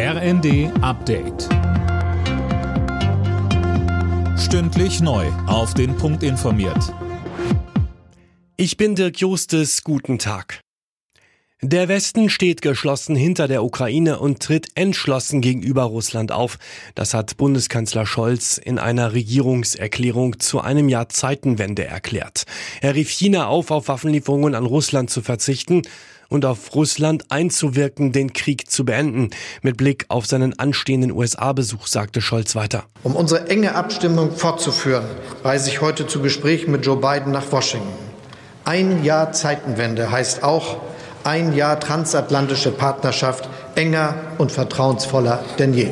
RND Update. Stündlich neu. Auf den Punkt informiert. Ich bin Dirk Justes. Guten Tag. Der Westen steht geschlossen hinter der Ukraine und tritt entschlossen gegenüber Russland auf. Das hat Bundeskanzler Scholz in einer Regierungserklärung zu einem Jahr Zeitenwende erklärt. Er rief China auf, auf Waffenlieferungen an Russland zu verzichten und auf Russland einzuwirken, den Krieg zu beenden. Mit Blick auf seinen anstehenden USA-Besuch sagte Scholz weiter. Um unsere enge Abstimmung fortzuführen, reise ich heute zu Gesprächen mit Joe Biden nach Washington. Ein Jahr Zeitenwende heißt auch ein Jahr transatlantische Partnerschaft enger und vertrauensvoller denn je.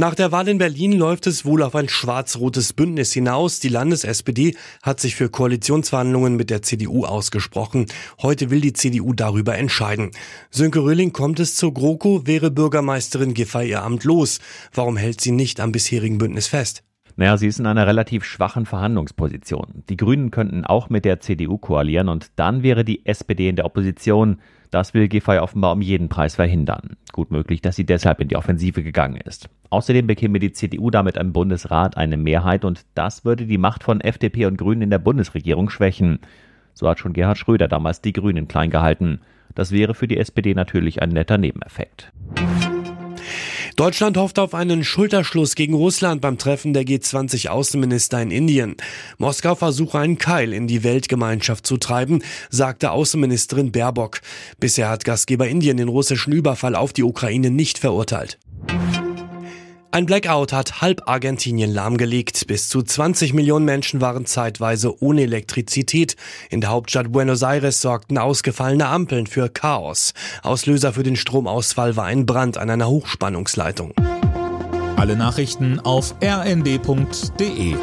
Nach der Wahl in Berlin läuft es wohl auf ein schwarz-rotes Bündnis hinaus. Die Landes-SPD hat sich für Koalitionsverhandlungen mit der CDU ausgesprochen. Heute will die CDU darüber entscheiden. Sönke Röhling kommt es zur GroKo, wäre Bürgermeisterin Giffey ihr Amt los. Warum hält sie nicht am bisherigen Bündnis fest? Naja, sie ist in einer relativ schwachen Verhandlungsposition. Die Grünen könnten auch mit der CDU koalieren und dann wäre die SPD in der Opposition. Das will Giffey offenbar um jeden Preis verhindern. Gut möglich, dass sie deshalb in die Offensive gegangen ist. Außerdem bekäme die CDU damit im Bundesrat eine Mehrheit und das würde die Macht von FDP und Grünen in der Bundesregierung schwächen. So hat schon Gerhard Schröder damals die Grünen klein gehalten. Das wäre für die SPD natürlich ein netter Nebeneffekt. Deutschland hofft auf einen Schulterschluss gegen Russland beim Treffen der G20-Außenminister in Indien. Moskau versuche einen Keil in die Weltgemeinschaft zu treiben, sagte Außenministerin Baerbock. Bisher hat Gastgeber Indien den russischen Überfall auf die Ukraine nicht verurteilt. Ein Blackout hat halb Argentinien lahmgelegt. Bis zu 20 Millionen Menschen waren zeitweise ohne Elektrizität. In der Hauptstadt Buenos Aires sorgten ausgefallene Ampeln für Chaos. Auslöser für den Stromausfall war ein Brand an einer Hochspannungsleitung. Alle Nachrichten auf rnd.de